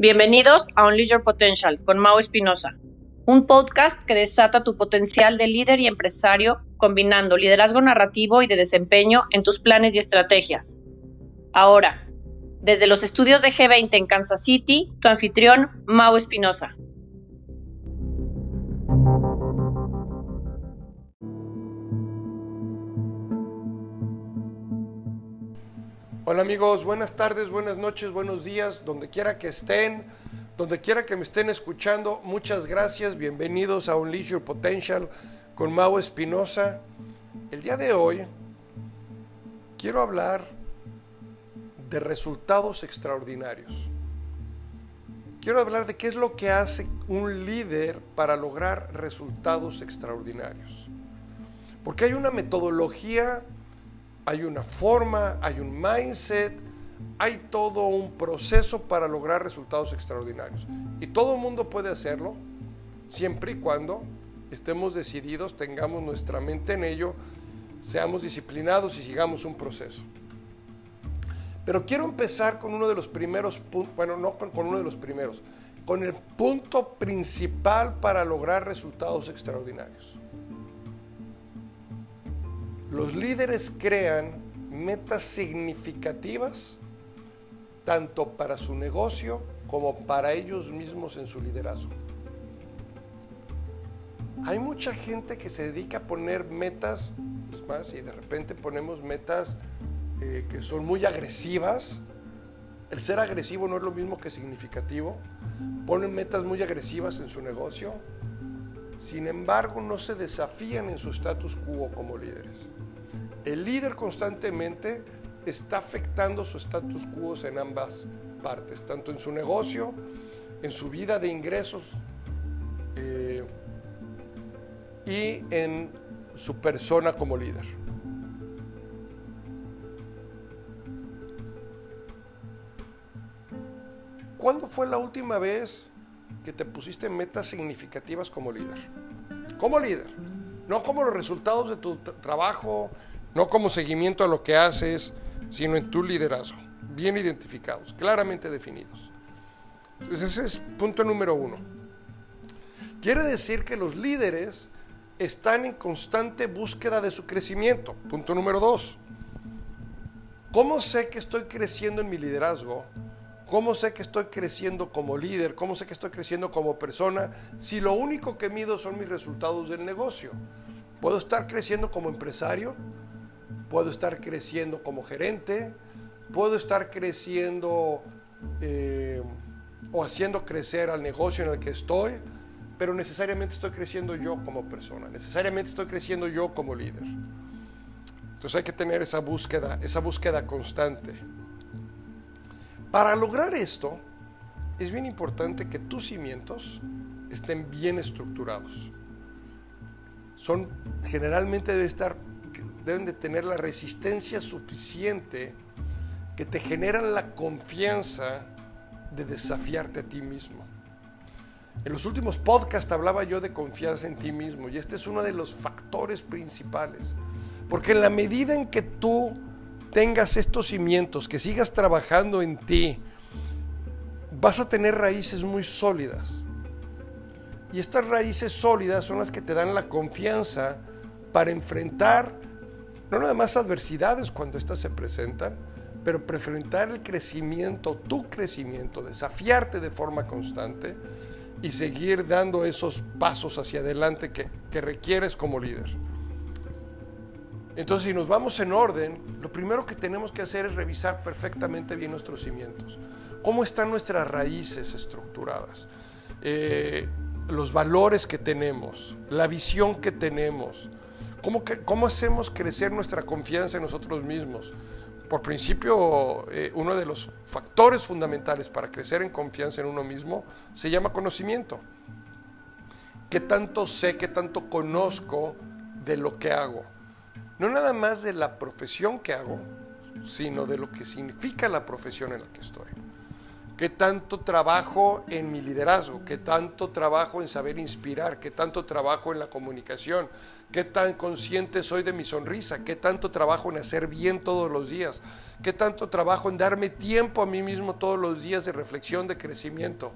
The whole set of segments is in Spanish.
Bienvenidos a Unleash Your Potential con Mau Espinosa, un podcast que desata tu potencial de líder y empresario combinando liderazgo narrativo y de desempeño en tus planes y estrategias. Ahora, desde los estudios de G20 en Kansas City, tu anfitrión Mau Espinosa. Hola amigos, buenas tardes, buenas noches, buenos días, donde quiera que estén, donde quiera que me estén escuchando, muchas gracias, bienvenidos a Unleash Your Potential con Mau Espinosa. El día de hoy quiero hablar de resultados extraordinarios. Quiero hablar de qué es lo que hace un líder para lograr resultados extraordinarios. Porque hay una metodología hay una forma, hay un mindset, hay todo un proceso para lograr resultados extraordinarios. Y todo el mundo puede hacerlo siempre y cuando estemos decididos, tengamos nuestra mente en ello, seamos disciplinados y sigamos un proceso. Pero quiero empezar con uno de los primeros puntos, bueno, no con, con uno de los primeros, con el punto principal para lograr resultados extraordinarios. Los líderes crean metas significativas tanto para su negocio como para ellos mismos en su liderazgo. Hay mucha gente que se dedica a poner metas, es más, y de repente ponemos metas eh, que son muy agresivas. El ser agresivo no es lo mismo que significativo. Ponen metas muy agresivas en su negocio. Sin embargo, no se desafían en su status quo como líderes. El líder constantemente está afectando su status quo en ambas partes, tanto en su negocio, en su vida de ingresos eh, y en su persona como líder. ¿Cuándo fue la última vez que te pusiste metas significativas como líder? Como líder, no como los resultados de tu trabajo, no como seguimiento a lo que haces, sino en tu liderazgo, bien identificados, claramente definidos. Entonces ese es punto número uno. Quiere decir que los líderes están en constante búsqueda de su crecimiento. Punto número dos. ¿Cómo sé que estoy creciendo en mi liderazgo? ¿Cómo sé que estoy creciendo como líder? ¿Cómo sé que estoy creciendo como persona? Si lo único que mido son mis resultados del negocio. ¿Puedo estar creciendo como empresario? puedo estar creciendo como gerente, puedo estar creciendo eh, o haciendo crecer al negocio en el que estoy, pero necesariamente estoy creciendo yo como persona, necesariamente estoy creciendo yo como líder. Entonces hay que tener esa búsqueda, esa búsqueda constante. Para lograr esto, es bien importante que tus cimientos estén bien estructurados. Son generalmente deben de tener la resistencia suficiente que te generan la confianza de desafiarte a ti mismo. En los últimos podcasts hablaba yo de confianza en ti mismo y este es uno de los factores principales. Porque en la medida en que tú tengas estos cimientos, que sigas trabajando en ti, vas a tener raíces muy sólidas. Y estas raíces sólidas son las que te dan la confianza para enfrentar no nada más adversidades cuando éstas se presentan, pero preferentar el crecimiento, tu crecimiento, desafiarte de forma constante y seguir dando esos pasos hacia adelante que requieres como líder. Entonces, si nos vamos en orden, lo primero que tenemos que hacer es revisar perfectamente bien nuestros cimientos. ¿Cómo están nuestras raíces estructuradas? Eh, los valores que tenemos, la visión que tenemos, ¿Cómo, hacemos crecer nuestra confianza en nosotros mismos? Por principio, eh, uno de los factores fundamentales para crecer en confianza en uno mismo se llama conocimiento. ¿Qué tanto sé, qué tanto conozco de lo que hago? No nada más de la profesión que hago, sino de lo que significa la profesión en la que estoy. ¿Qué tanto trabajo en mi liderazgo? ¿Qué tanto trabajo en saber inspirar? ¿Qué tanto trabajo en la comunicación? ¿Qué tan consciente soy de mi sonrisa? ¿Qué tanto trabajo en hacer bien todos los días? ¿Qué tanto trabajo en darme tiempo a mí mismo todos los días de reflexión, de crecimiento?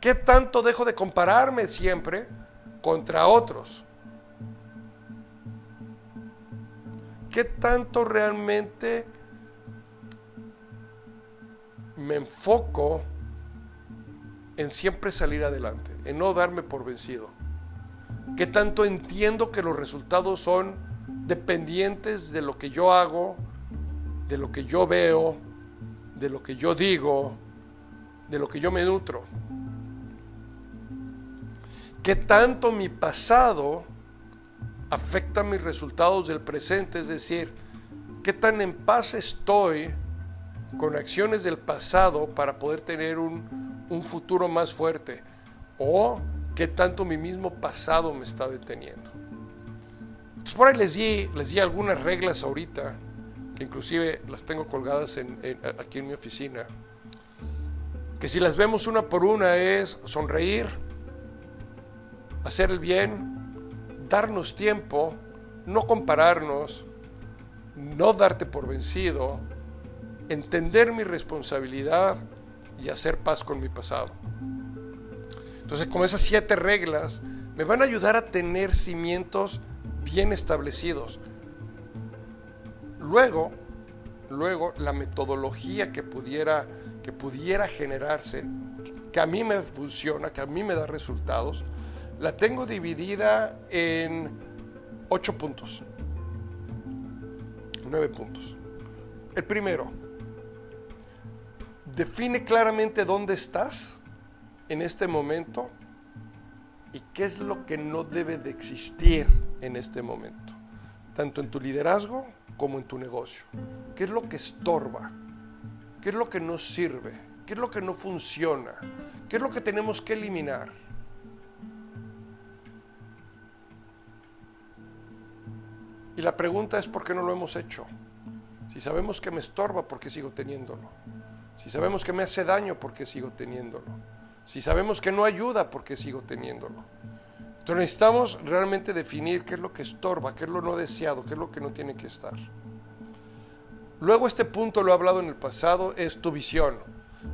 ¿Qué tanto dejo de compararme siempre contra otros? ¿Qué tanto realmente me enfoco en siempre salir adelante, en no darme por vencido. ¿Qué tanto entiendo que los resultados son dependientes de lo que yo hago, de lo que yo veo, de lo que yo digo, de lo que yo me nutro? ¿Qué tanto mi pasado afecta mis resultados del presente? Es decir, ¿qué tan en paz estoy con acciones del pasado para poder tener un, un futuro más fuerte? ¿O qué tanto mi mismo pasado me está deteniendo? Entonces por ahí les di, les di algunas reglas ahorita, que inclusive las tengo colgadas aquí en mi oficina, que si las vemos una por una es sonreír, hacer el bien, darnos tiempo, no compararnos, no darte por vencido, entender mi responsabilidad y hacer paz con mi pasado. Entonces, con esas siete reglas me van a ayudar a tener cimientos bien establecidos. Luego, luego la metodología que pudiera, que pudiera generarse, que a mí me funciona, que a mí me da resultados, la tengo dividida en ocho puntos, nueve puntos. El primero, Define claramente dónde estás en este momento y qué es lo que no debe de existir en este momento, tanto en tu liderazgo como en tu negocio. ¿Qué es lo que estorba? ¿Qué es lo que no sirve? ¿Qué es lo que no funciona? ¿Qué es lo que tenemos que eliminar? Y la pregunta es ¿por qué no lo hemos hecho? Si sabemos que me estorba, ¿por qué sigo teniéndolo? Si sabemos que me hace daño, ¿por qué sigo teniéndolo? Si sabemos que no ayuda, ¿por qué sigo teniéndolo? Entonces necesitamos realmente definir qué es lo que estorba, qué es lo no deseado, qué es lo que no tiene que estar. Luego este punto lo he hablado en el pasado, es tu visión.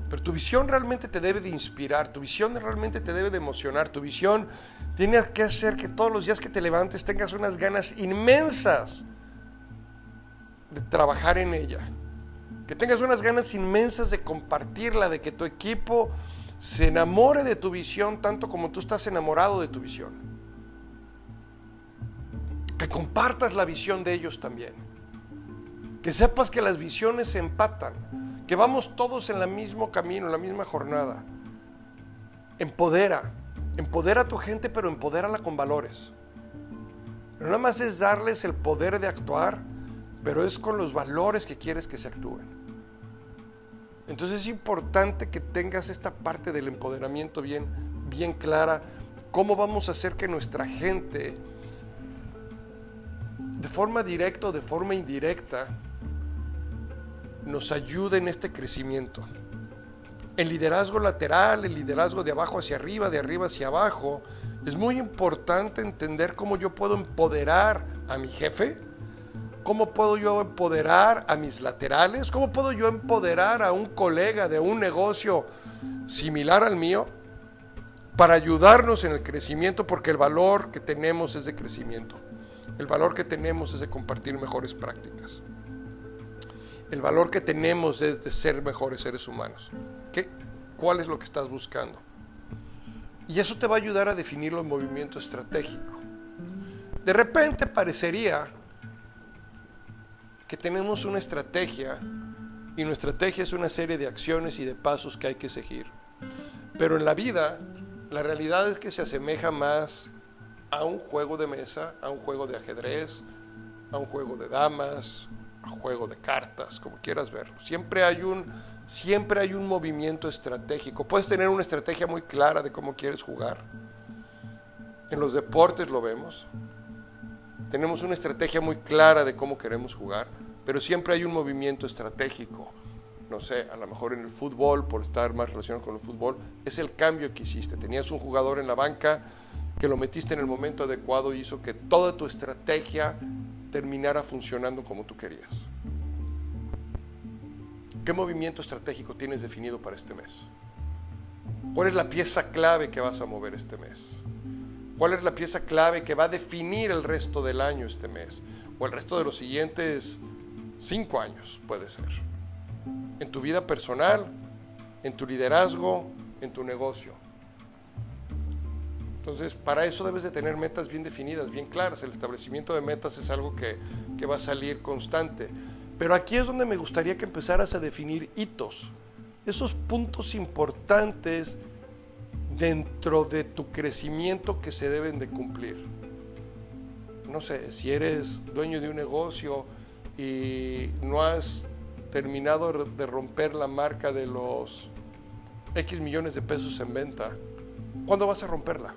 Pero tu visión realmente te debe de inspirar, tu visión realmente te debe de emocionar, tu visión tiene que hacer que todos los días que te levantes tengas unas ganas inmensas de trabajar en ella que tengas unas ganas inmensas de compartirla, de que tu equipo se enamore de tu visión tanto como tú estás enamorado de tu visión. Que compartas la visión de ellos también. Que sepas que las visiones se empatan, que vamos todos en el mismo camino, en la misma jornada. Empodera, empodera a tu gente, pero empodérala con valores. No nada más es darles el poder de actuar, pero es con los valores que quieres que se actúen. Entonces es importante que tengas esta parte del empoderamiento bien, bien clara. ¿Cómo vamos a hacer que nuestra gente, de forma directa o de forma indirecta, nos ayude en este crecimiento? El liderazgo lateral, el liderazgo de abajo hacia arriba, de arriba hacia abajo, es muy importante entender cómo yo puedo empoderar a mi jefe, ¿Cómo puedo yo empoderar a mis laterales? ¿Cómo puedo yo empoderar a un colega de un negocio similar al mío para ayudarnos en el crecimiento? Porque el valor que tenemos es de crecimiento. El valor que tenemos es de compartir mejores prácticas. El valor que tenemos es de ser mejores seres humanos. ¿Qué? ¿Cuál es lo que estás buscando? Y eso te va a ayudar a definir los movimientos estratégicos. De repente parecería que tenemos una estrategia y nuestra estrategia es una serie de acciones y de pasos que hay que seguir. Pero en la vida, la realidad es que se asemeja más a un juego de mesa, a un juego de ajedrez, a un juego de damas, juego de cartas, como quieras verlo. Siempre hay un siempre hay un movimiento estratégico. Puedes tener una estrategia muy clara de cómo quieres jugar. En los deportes lo vemos. Tenemos una estrategia muy clara de cómo queremos jugar, pero siempre hay un movimiento estratégico. no sé, a lo mejor en el fútbol, por estar más relacionado con el fútbol, es el cambio que hiciste. Tenías un jugador en la banca que lo metiste en el momento adecuado y hizo que toda tu estrategia terminara funcionando como tú querías. ¿Qué movimiento estratégico tienes definido para este mes? ¿Cuál es la pieza clave que vas a mover este mes? ¿Cuál es la pieza clave que va a definir el resto del año este mes? O el resto de los siguientes cinco años, puede ser. En tu vida personal, en tu liderazgo, en tu negocio. Entonces, para eso debes de tener metas bien definidas, bien claras. El establecimiento de metas es algo que, que va a salir constante. Pero aquí es donde me gustaría que empezaras a definir hitos, esos puntos importantes dentro de tu crecimiento que se deben de cumplir. No sé, si eres dueño de un negocio y no has terminado de romper la marca de los X millones de pesos en venta, ¿cuándo vas a romperla?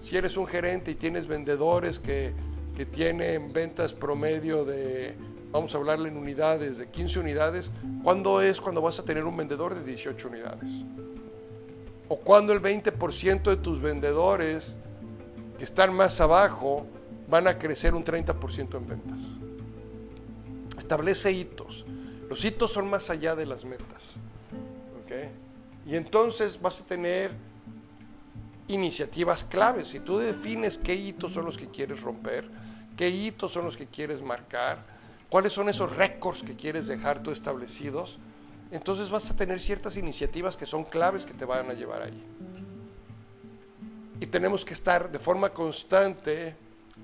Si eres un gerente y tienes vendedores que, que tienen ventas promedio de vamos a hablarle en unidades de 15 unidades, ¿cuándo es cuando vas a tener un vendedor de 18 unidades? ¿O cuando el 20% de tus vendedores que están más abajo van a crecer un 30% en ventas? Establece hitos. Los hitos son más allá de las metas. Y entonces vas a tener iniciativas claves. Si tú defines qué hitos son los que quieres romper, qué hitos son los que quieres marcar, cuáles son esos récords que quieres dejar tú establecidos, entonces vas a tener ciertas iniciativas que son claves que te van a llevar ahí. Y tenemos que estar de forma constante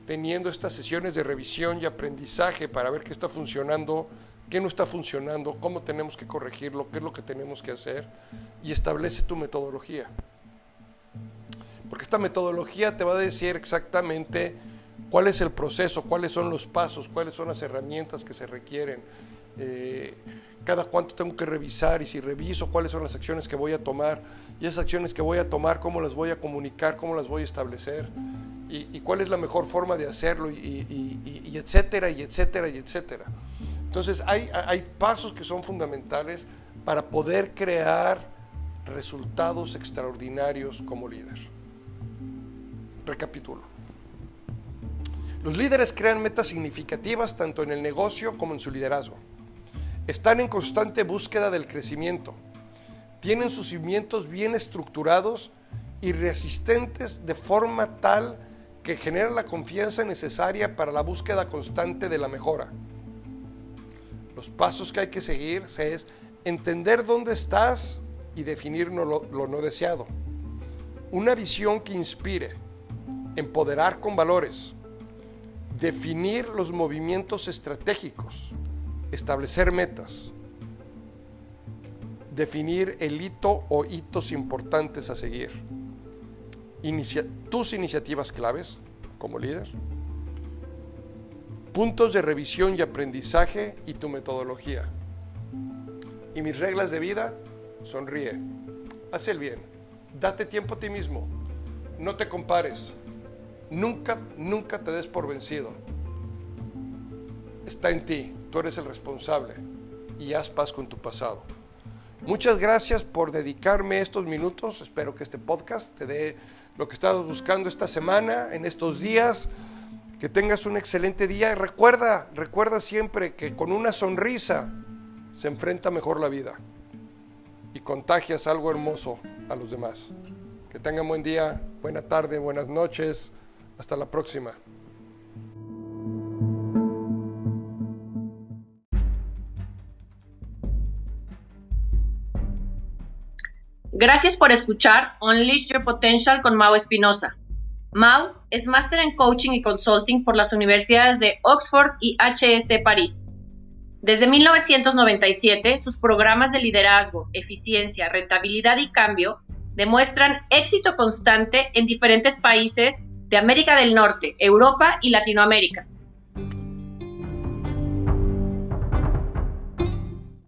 teniendo estas sesiones de revisión y aprendizaje para ver qué está funcionando, qué no está funcionando, cómo tenemos que corregirlo, qué es lo que tenemos que hacer y establece tu metodología. Porque esta metodología te va a decir exactamente cuál es el proceso, cuáles son los pasos, cuáles son las herramientas que se requieren, eh, cada cuánto tengo que revisar y si reviso cuáles son las acciones que voy a tomar y esas acciones que voy a tomar, cómo las voy a comunicar, cómo las voy a establecer y, cuál es la mejor forma de hacerlo y, etcétera y etcétera y etcétera. Entonces hay, hay pasos que son fundamentales para poder crear resultados extraordinarios como líder. Recapitulo. Los líderes crean metas significativas tanto en el negocio como en su liderazgo. Están en constante búsqueda del crecimiento. Tienen sus cimientos bien estructurados y resistentes de forma tal que generan la confianza necesaria para la búsqueda constante de la mejora. Los pasos que hay que seguir es entender dónde estás y definir lo no deseado. Una visión que inspire, empoderar con valores, definir los movimientos estratégicos, establecer metas, definir el hito o hitos importantes a seguir, tus iniciativas claves como líder, puntos de revisión y aprendizaje y tu metodología. Y mis reglas de vida, sonríe, haz el bien, date tiempo a ti mismo, no te compares, Nunca, nunca te des por vencido. Está en ti, tú eres el responsable y haz paz con tu pasado. Muchas gracias por dedicarme estos minutos. Espero que este podcast te dé lo que estabas buscando esta semana, en estos días. Que tengas un excelente día y recuerda, recuerda siempre que con una sonrisa se enfrenta mejor la vida y contagias algo hermoso a los demás. Que tengan buen día, buena tarde, buenas noches. Hasta la próxima. Gracias por escuchar Unleash Your Potential con Mau Espinosa. Mau es máster en coaching y consulting por las universidades de Oxford y HS París. Desde 1997, sus programas de liderazgo, eficiencia, rentabilidad y cambio demuestran éxito constante en diferentes países de América del Norte, Europa y Latinoamérica.